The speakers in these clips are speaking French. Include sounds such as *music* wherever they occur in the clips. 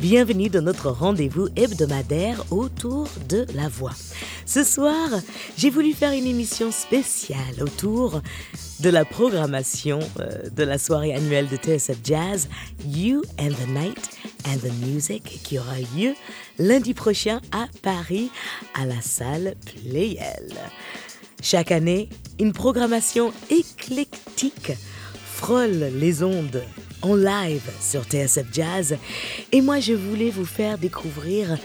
Bienvenue dans notre rendez-vous hebdomadaire autour de la voix. Ce soir, j'ai voulu faire une émission spéciale autour de la programmation euh, de la soirée annuelle de TSF Jazz, You and the Night and the Music, qui aura lieu lundi prochain à Paris, à la salle Playel. Chaque année, une programmation éclectique frôle les ondes en live sur TSF Jazz et moi je voulais vous faire découvrir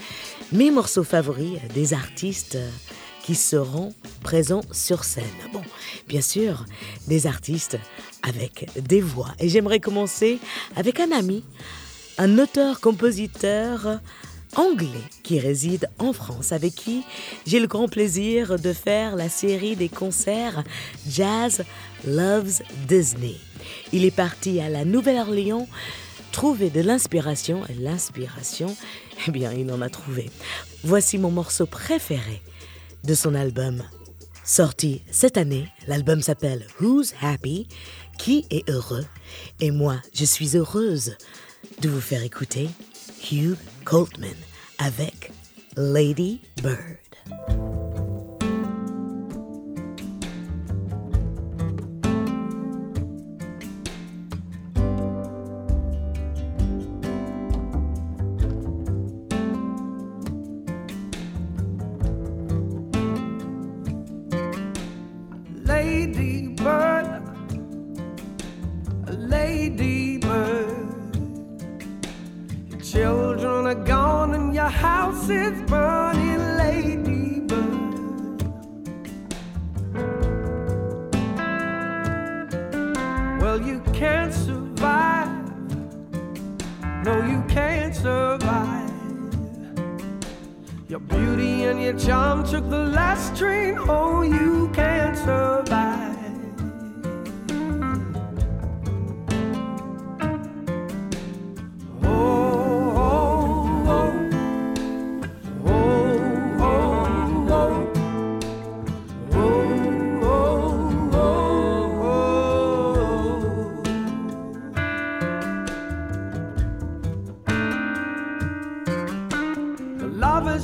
mes morceaux favoris des artistes qui seront présents sur scène. Bon, bien sûr, des artistes avec des voix. Et j'aimerais commencer avec un ami, un auteur-compositeur anglais qui réside en France, avec qui j'ai le grand plaisir de faire la série des concerts Jazz Loves Disney. Il est parti à la Nouvelle-Orléans trouver de l'inspiration, l'inspiration, eh bien, il en a trouvé. Voici mon morceau préféré de son album. Sorti cette année, l'album s'appelle Who's Happy? Qui est heureux? Et moi, je suis heureuse de vous faire écouter Hugh Coltman avec Lady Bird.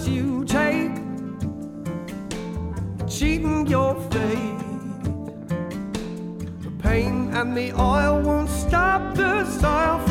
you take, cheating your fate. The pain and the oil won't stop the style.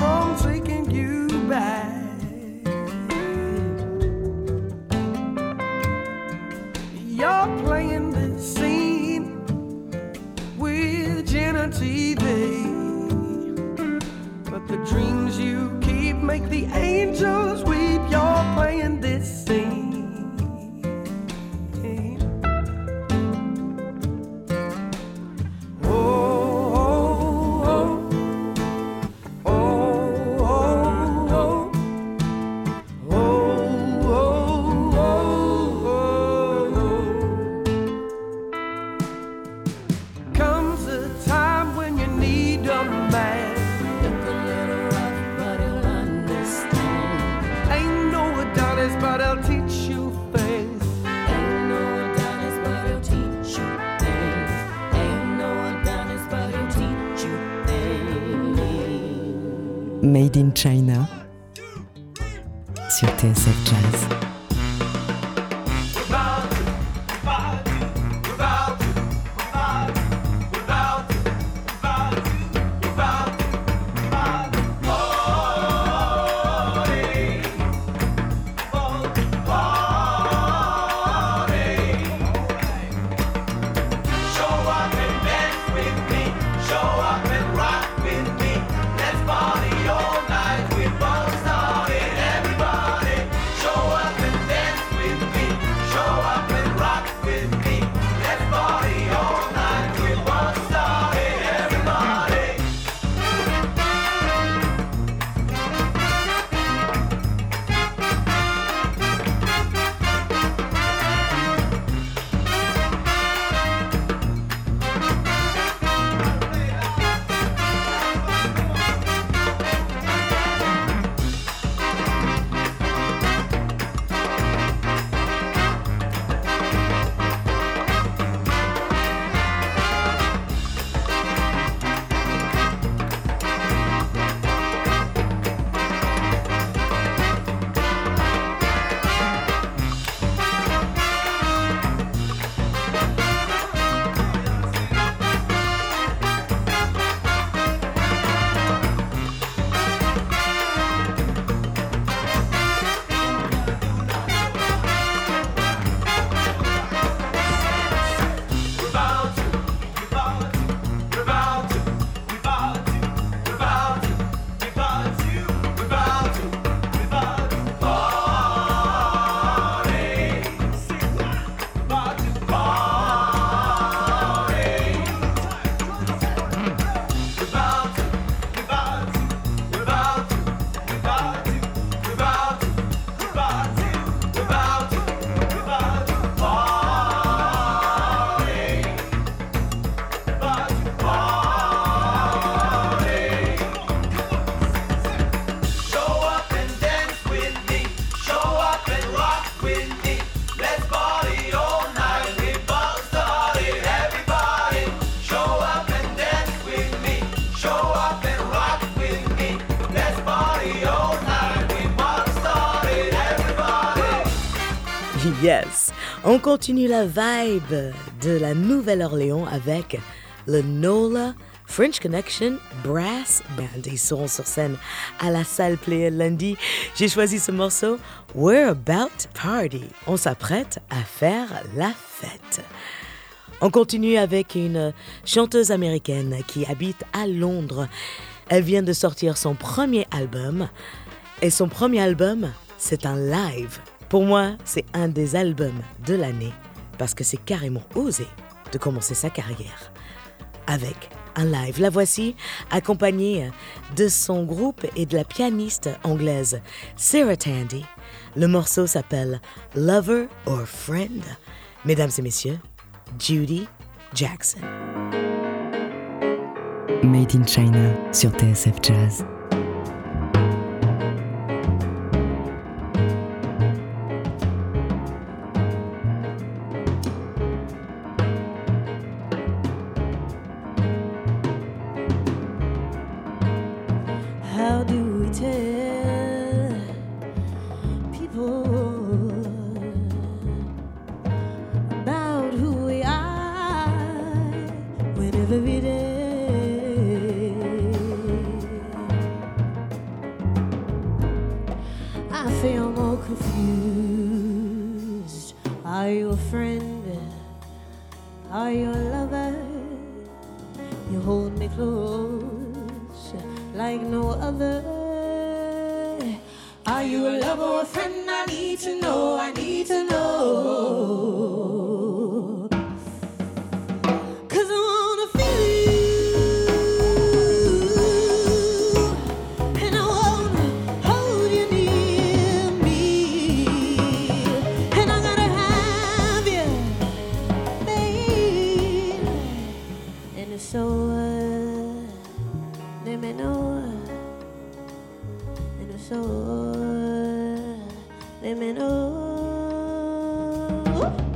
On continue la vibe de la Nouvelle-Orléans avec le NOLA French Connection Brass Band. Ils seront sur scène à la salle Play lundi. J'ai choisi ce morceau We're About Party. On s'apprête à faire la fête. On continue avec une chanteuse américaine qui habite à Londres. Elle vient de sortir son premier album. Et son premier album, c'est un live. Pour moi, c'est un des albums de l'année parce que c'est carrément osé de commencer sa carrière avec un live. La voici accompagnée de son groupe et de la pianiste anglaise Sarah Tandy. Le morceau s'appelle Lover or Friend. Mesdames et messieurs, Judy Jackson. Made in China sur TSF Jazz. Уф!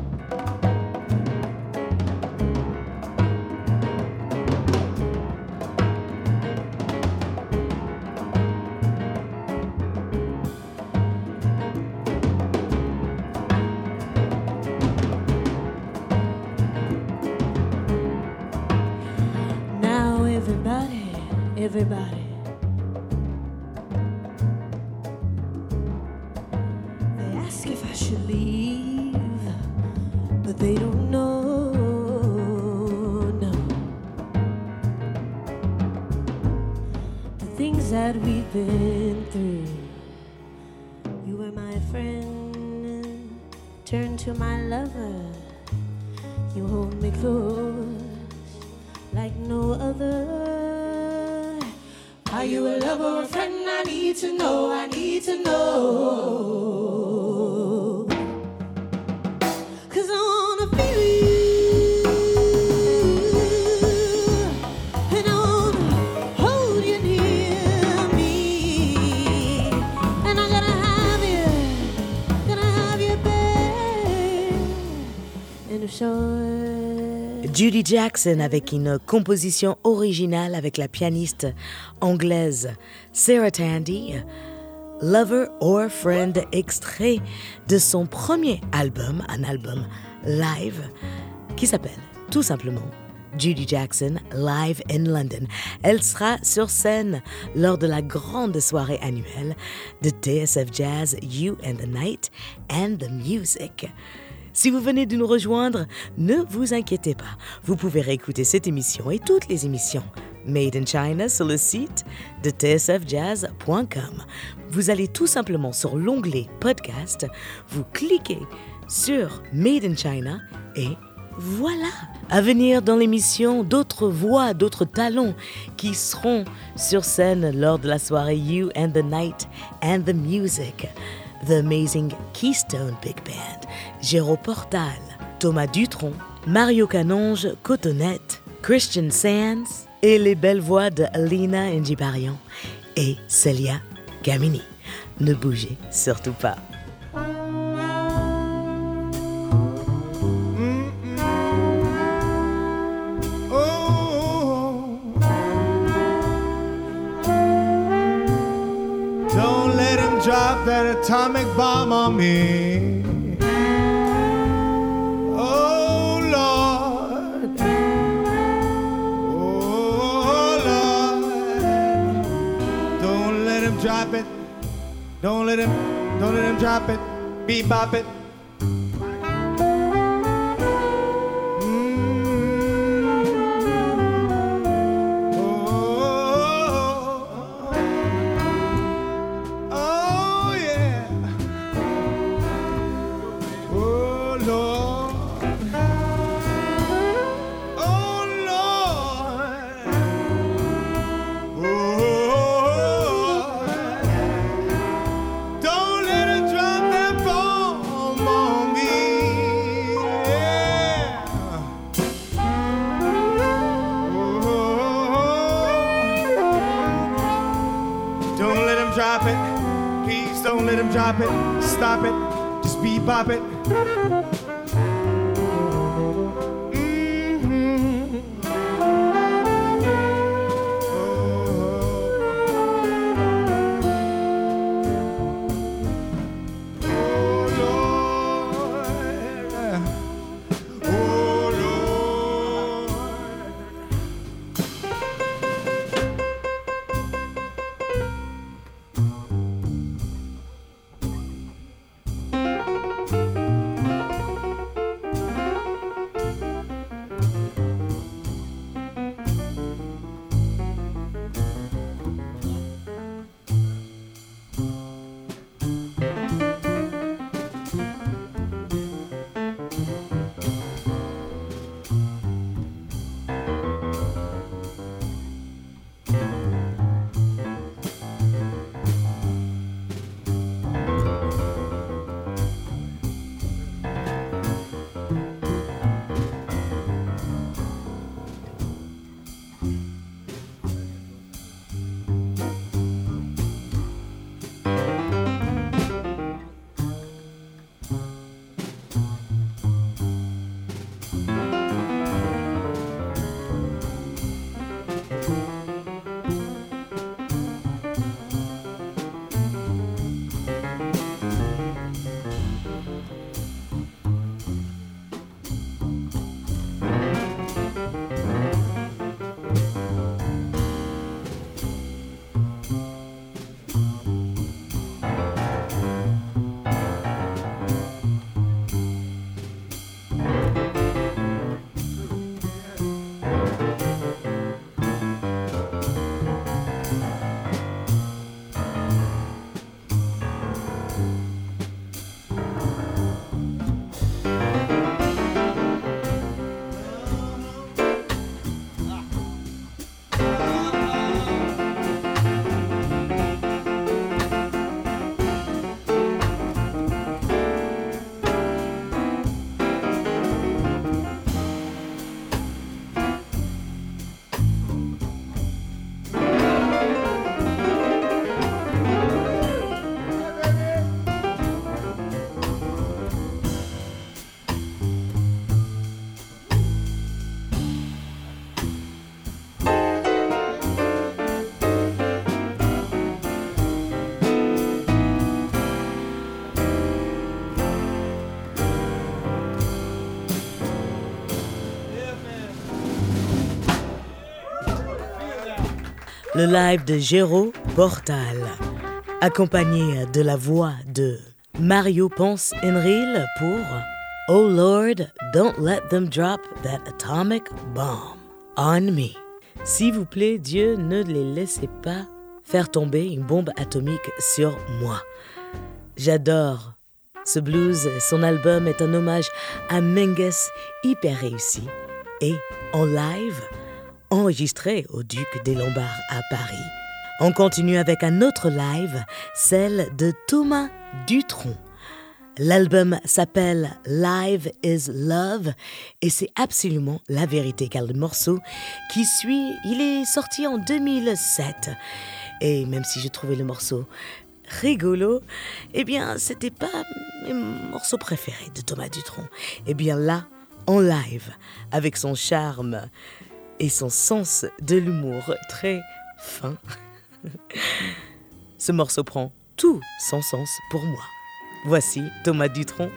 Been through. You were my friend, turn to my lover. You hold me close Judy Jackson avec une composition originale avec la pianiste anglaise Sarah Tandy, Lover or Friend, extrait de son premier album, un album live qui s'appelle tout simplement Judy Jackson Live in London. Elle sera sur scène lors de la grande soirée annuelle de TSF Jazz You and the Night and the Music. Si vous venez de nous rejoindre, ne vous inquiétez pas. Vous pouvez réécouter cette émission et toutes les émissions Made in China sur le site de tsfjazz.com. Vous allez tout simplement sur l'onglet Podcast, vous cliquez sur Made in China et voilà. À venir dans l'émission, d'autres voix, d'autres talents qui seront sur scène lors de la soirée You and the Night and the Music. The Amazing Keystone Big Band, Géraud Portal, Thomas Dutronc, Mario Canonge, Cotonnette, Christian Sands et les belles voix de Lina Njibarian et Celia Gamini. Ne bougez surtout pas. drop that atomic bomb on me. Oh Lord, oh Lord, don't let him drop it. Don't let him, don't let him drop it. Bebop it. Stop it. Just be bebop it. Le live de Géraud Portal, accompagné de la voix de Mario Ponce Enril pour Oh Lord, don't let them drop that atomic bomb on me. S'il vous plaît, Dieu, ne les laissez pas faire tomber une bombe atomique sur moi. J'adore ce blues, son album est un hommage à Menges hyper réussi et en live enregistré au Duc des Lombards à Paris. On continue avec un autre live, celle de Thomas Dutronc. L'album s'appelle Live is Love et c'est absolument la vérité car le morceau qui suit, il est sorti en 2007. Et même si je trouvais le morceau rigolo, eh bien, c'était pas mes morceaux préférés de Thomas Dutronc. Eh bien là, en live, avec son charme et son sens de l'humour très fin, *laughs* ce morceau prend tout son sens pour moi. Voici Thomas Dutronc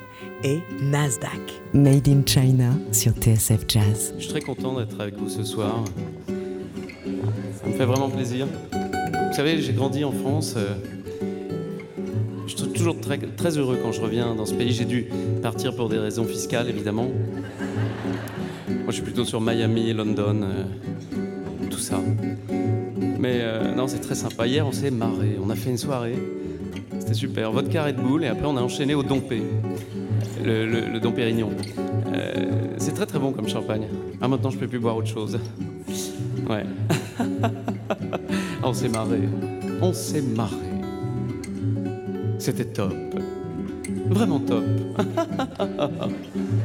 et Nasdaq. Made in China sur TSF Jazz. Je suis très content d'être avec vous ce soir. Ça me fait vraiment plaisir. Vous savez, j'ai grandi en France. euh, je suis toujours très, très heureux quand je reviens dans ce pays. J'ai dû partir pour des raisons fiscales, évidemment. Je suis plutôt sur Miami, London, euh, tout ça. Mais euh, non, c'est très sympa. Hier, on s'est marré. On a fait une soirée. C'était super. Vodka Red Bull et après, on a enchaîné au Dompé. Le, le, le. Euh, c'est très très bon comme champagne. Ah, maintenant, je peux plus boire autre chose. Ouais. *laughs* on s'est marré. On s'est marré. C'était top. Vraiment top. *laughs*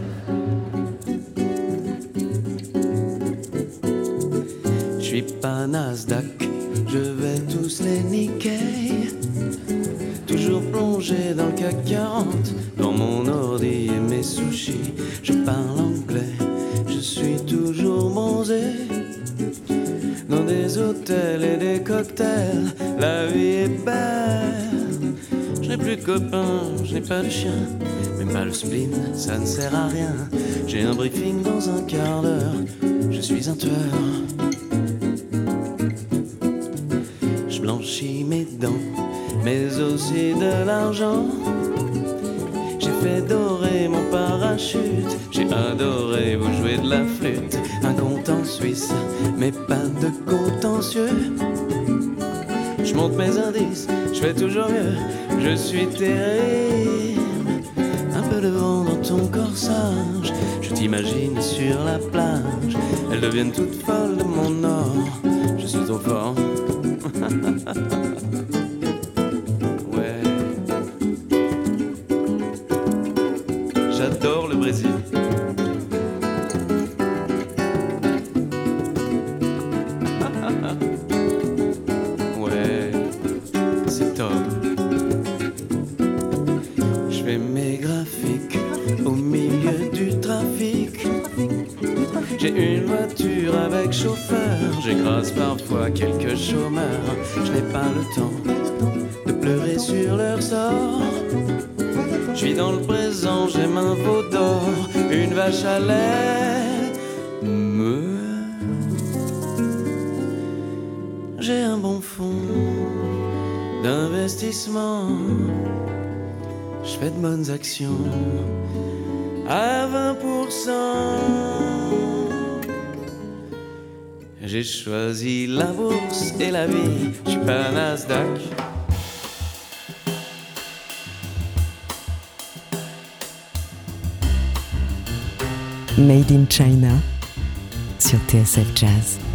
pas Nasdaq, je vais tous les niquer. Toujours plongé dans le CAC 40, dans mon ordi et mes sushis. Je parle anglais, je suis toujours bronzé. Dans des hôtels et des cocktails, la vie est belle. Je n'ai plus de copains, je n'ai pas de chien, même pas le spleen, ça ne sert à rien. J'ai un briefing dans un quart d'heure, je suis un tueur. Mes dents, mais aussi de l'argent. J'ai fait dorer mon parachute, j'ai adoré vous jouer de la flûte. Un compte en Suisse, mais pas de contentieux. Je monte mes indices, je fais toujours mieux, je suis terrible. Un peu de vent dans ton corsage, je t'imagine sur la plage. Elles deviennent toutes folles de mon or, je suis trop fort. ha ha ha à 20%. J'ai choisi la bourse et la vie, je suis pas Nasdaq. Made in China sur TSF Jazz.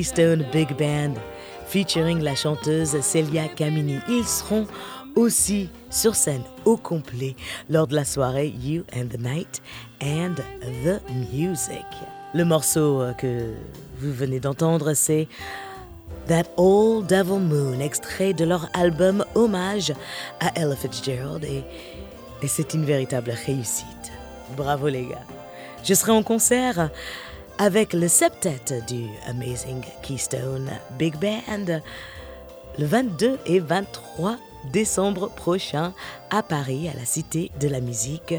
Keystone Big Band featuring la chanteuse Celia Camini. Ils seront aussi sur scène au complet lors de la soirée You and the Night and the Music. Le morceau euh, que vous venez d'entendre, c'est That Old Devil Moon, extrait de leur album Hommage à Ella Fitzgerald et, et c'est une véritable réussite. Bravo les gars. Je serai en concert avec le septet du Amazing Keystone Big Band le 22 et 23 décembre prochain à Paris, à la Cité de la Musique,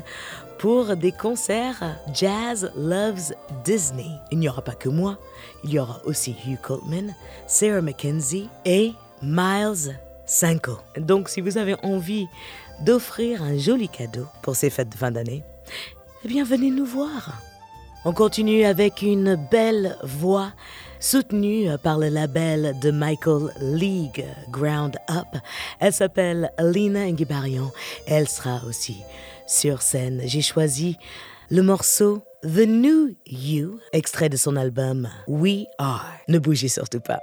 pour des concerts Jazz Loves Disney. Il n'y aura pas que moi, il y aura aussi Hugh Coltman, Sarah McKenzie et Miles Sanko. Donc si vous avez envie d'offrir un joli cadeau pour ces fêtes de fin d'année, eh bien venez nous voir. On continue avec une belle voix soutenue par le label de Michael League Ground Up. Elle s'appelle Lina Ngibarian. Elle sera aussi sur scène. J'ai choisi le morceau The New You, extrait de son album We Are. Ne bougez surtout pas.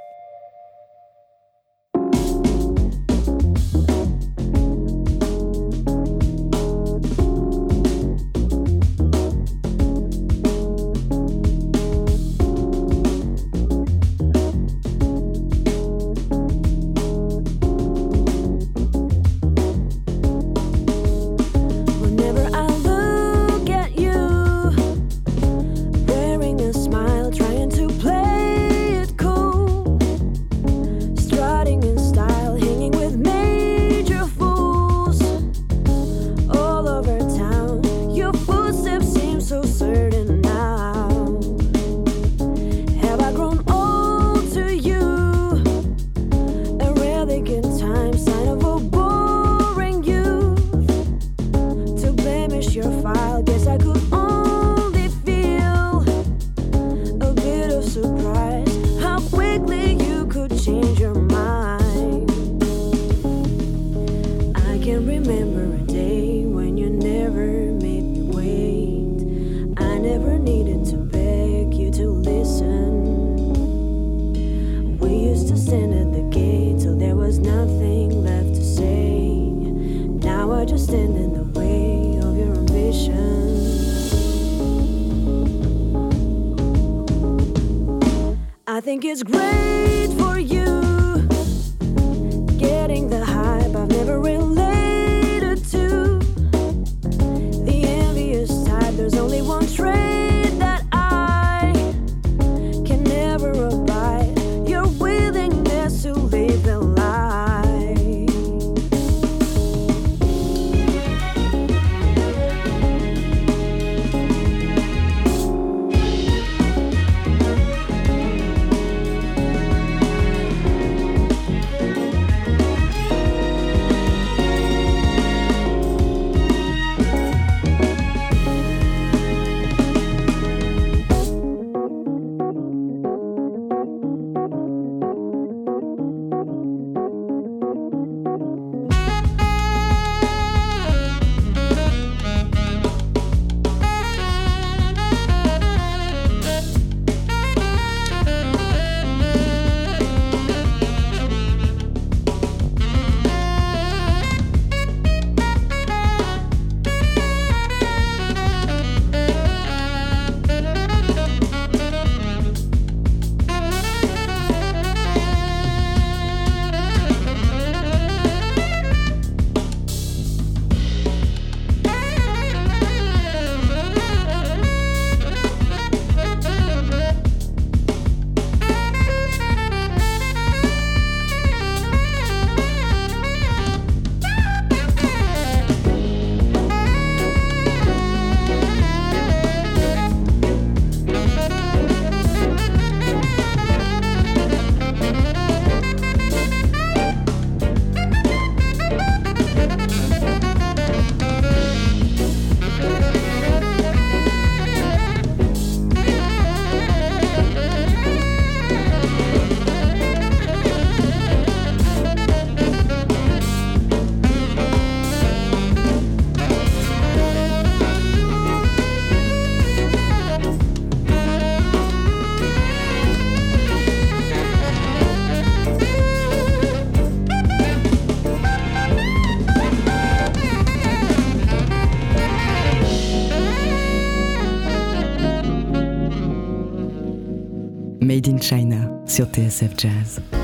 Sur TSF Jazz.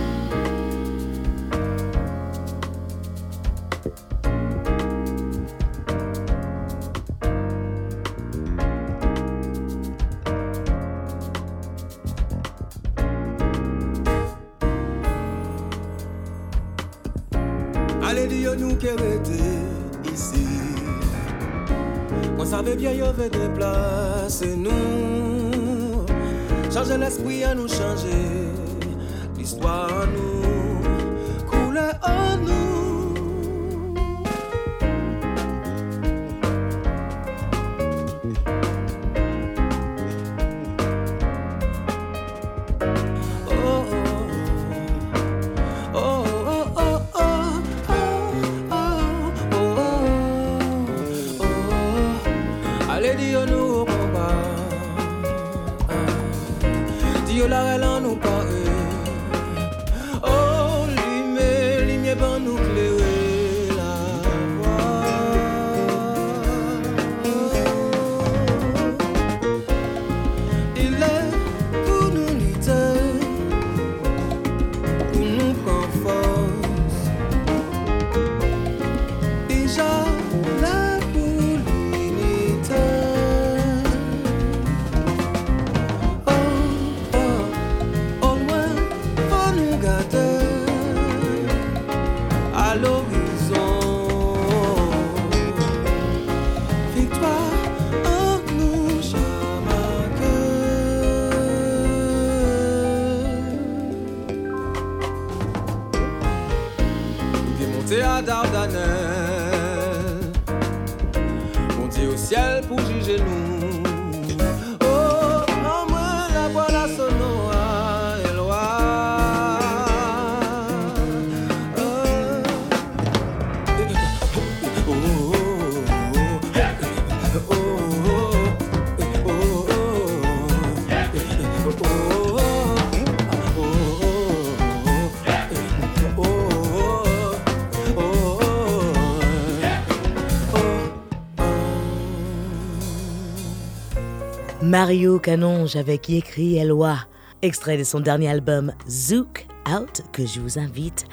Mario Canonge avec y écrit Eloi, extrait de son dernier album Zouk Out que je vous invite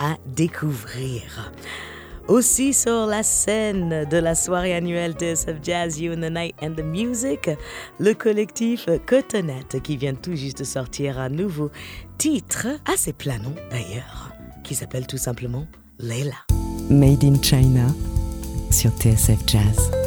à découvrir. Aussi sur la scène de la soirée annuelle TSF Jazz You in the Night and the Music, le collectif Cotonette qui vient tout juste de sortir un nouveau titre, assez planant d'ailleurs, qui s'appelle tout simplement Leila. Made in China sur TSF Jazz.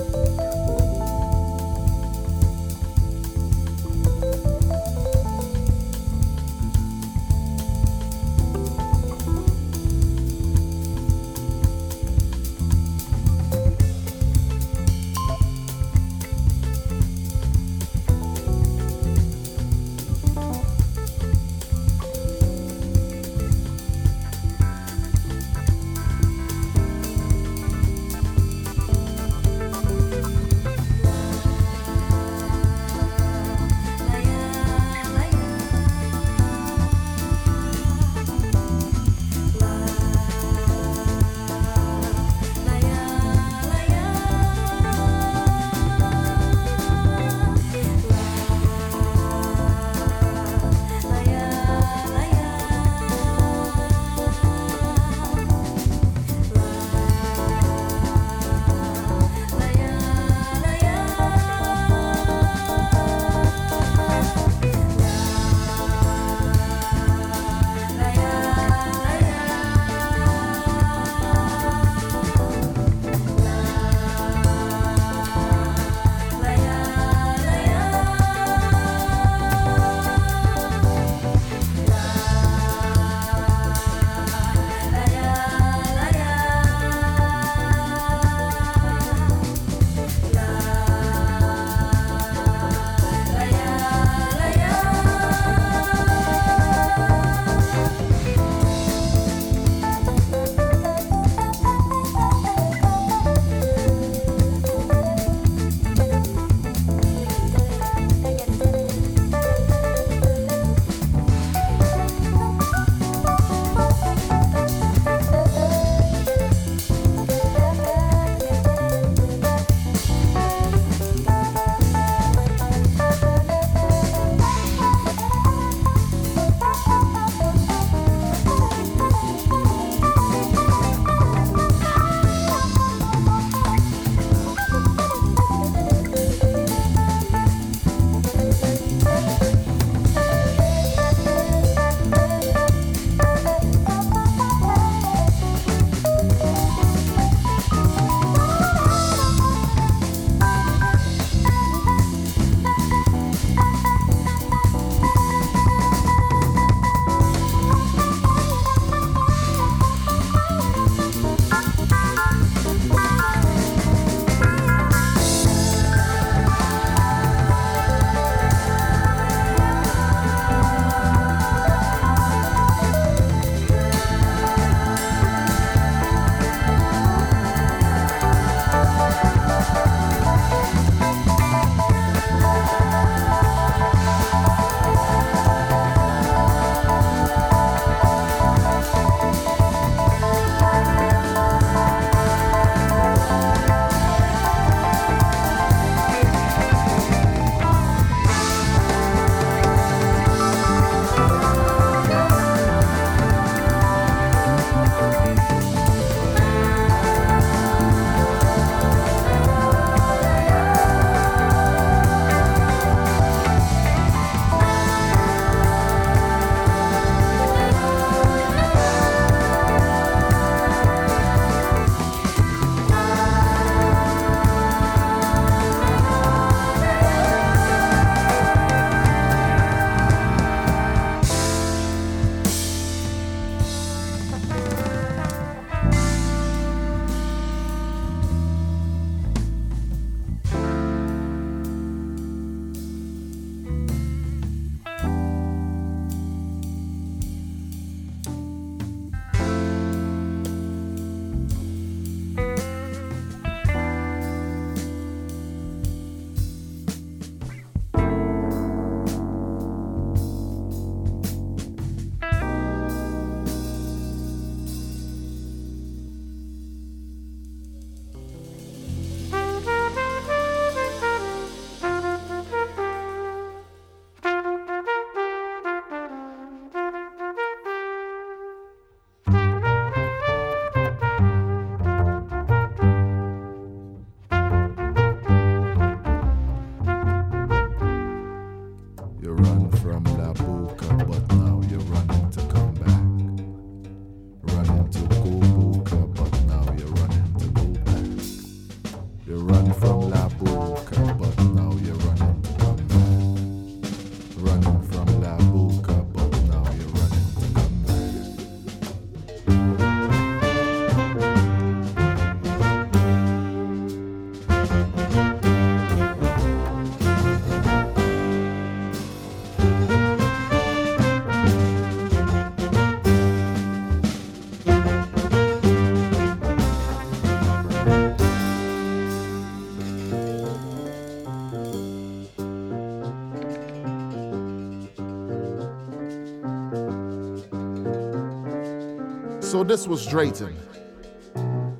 So this was Drayton.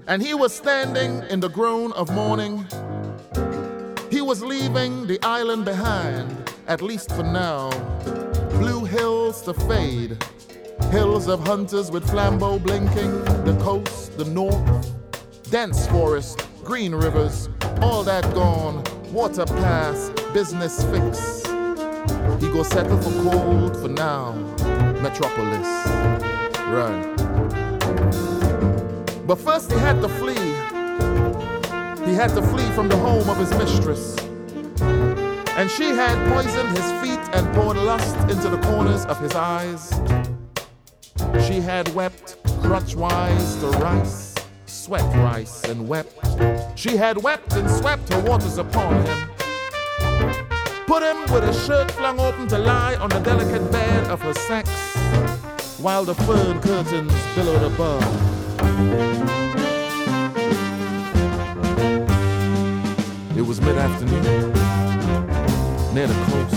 And he was standing in the groan of morning. He was leaving the island behind, at least for now. Blue hills to fade, hills of hunters with flambeau blinking, the coast, the north, dense forest, green rivers, all that gone, water pass, business fix. He go settle for cold for now, metropolis. Right. But first he had to flee. He had to flee from the home of his mistress. And she had poisoned his feet and poured lust into the corners of his eyes. She had wept crutchwise to rice, sweat rice and wept. She had wept and swept her waters upon him. Put him with his shirt flung open to lie on the delicate bed of her sex, while the fern curtains billowed above. It was mid afternoon, near the coast.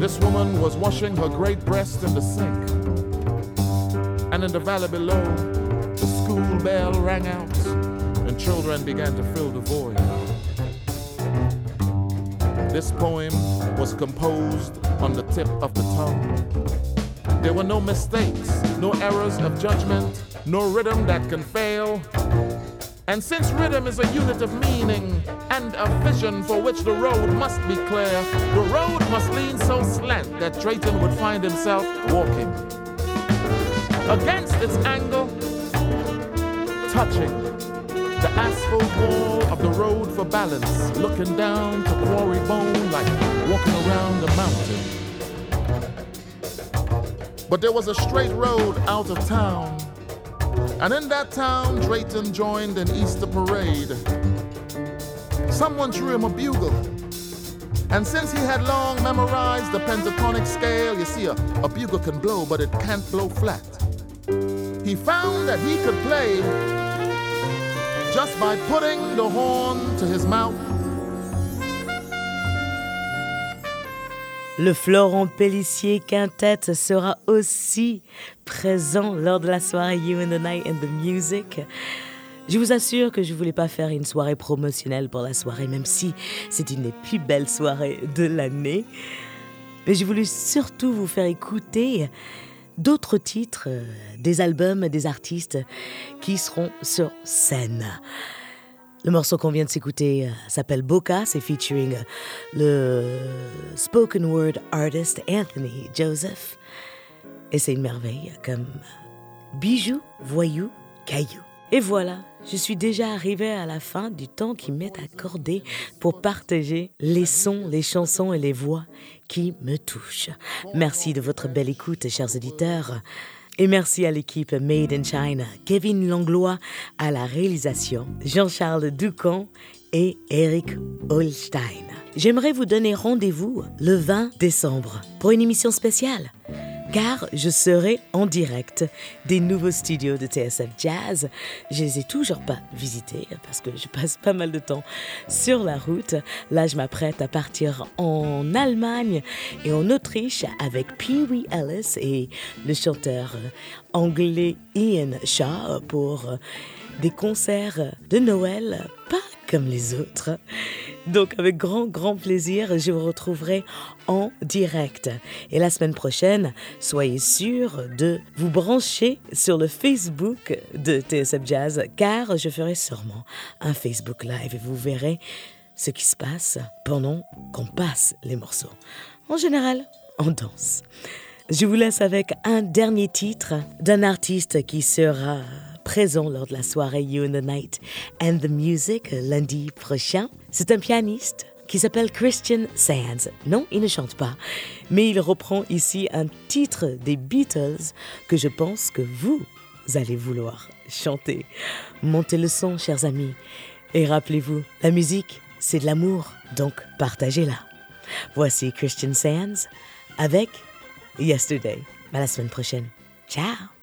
This woman was washing her great breast in the sink. And in the valley below, the school bell rang out, and children began to fill the void. This poem was composed on the tip of the tongue. There were no mistakes, no errors of judgment, no rhythm that can fail. And since rhythm is a unit of meaning and a vision for which the road must be clear, the road must lean so slant that Drayton would find himself walking. Against its angle, touching the asphalt wall of the road for balance, looking down to quarry bone like walking around a mountain. But there was a straight road out of town and in that town, Drayton joined an Easter parade. Someone threw him a bugle. And since he had long memorized the pentatonic scale, you see, a, a bugle can blow, but it can't blow flat. He found that he could play just by putting the horn to his mouth Le Florent Pellissier Quintet sera aussi présent lors de la soirée You and the Night and the Music. Je vous assure que je voulais pas faire une soirée promotionnelle pour la soirée, même si c'est une des plus belles soirées de l'année. Mais j'ai voulu surtout vous faire écouter d'autres titres, euh, des albums, des artistes qui seront sur scène. Le morceau qu'on vient de s'écouter euh, s'appelle Boca, c'est featuring le spoken word artist Anthony Joseph. Et c'est une merveille, comme bijou, voyou, caillou. Et voilà, je suis déjà arrivée à la fin du temps qui m'est accordé pour partager les sons, les chansons et les voix qui me touchent. Merci de votre belle écoute, chers auditeurs. Et merci à l'équipe Made in China, Kevin Langlois à la réalisation, Jean-Charles Ducamp et Eric Holstein. J'aimerais vous donner rendez-vous le 20 décembre pour une émission spéciale car je serai en direct des nouveaux studios de TSF Jazz. Je les ai toujours pas visités parce que je passe pas mal de temps sur la route. Là, je m'apprête à partir en Allemagne et en Autriche avec Pee Wee Ellis et le chanteur anglais Ian Shaw pour des concerts de Noël comme les autres. Donc avec grand, grand plaisir, je vous retrouverai en direct. Et la semaine prochaine, soyez sûr de vous brancher sur le Facebook de TSF Jazz, car je ferai sûrement un Facebook Live et vous verrez ce qui se passe pendant qu'on passe les morceaux. En général, on danse. Je vous laisse avec un dernier titre d'un artiste qui sera présent lors de la soirée You and the Night and the Music lundi prochain. C'est un pianiste qui s'appelle Christian Sands. Non, il ne chante pas, mais il reprend ici un titre des Beatles que je pense que vous allez vouloir chanter. Montez le son, chers amis, et rappelez-vous, la musique, c'est de l'amour, donc partagez-la. Voici Christian Sands avec Yesterday. À la semaine prochaine. Ciao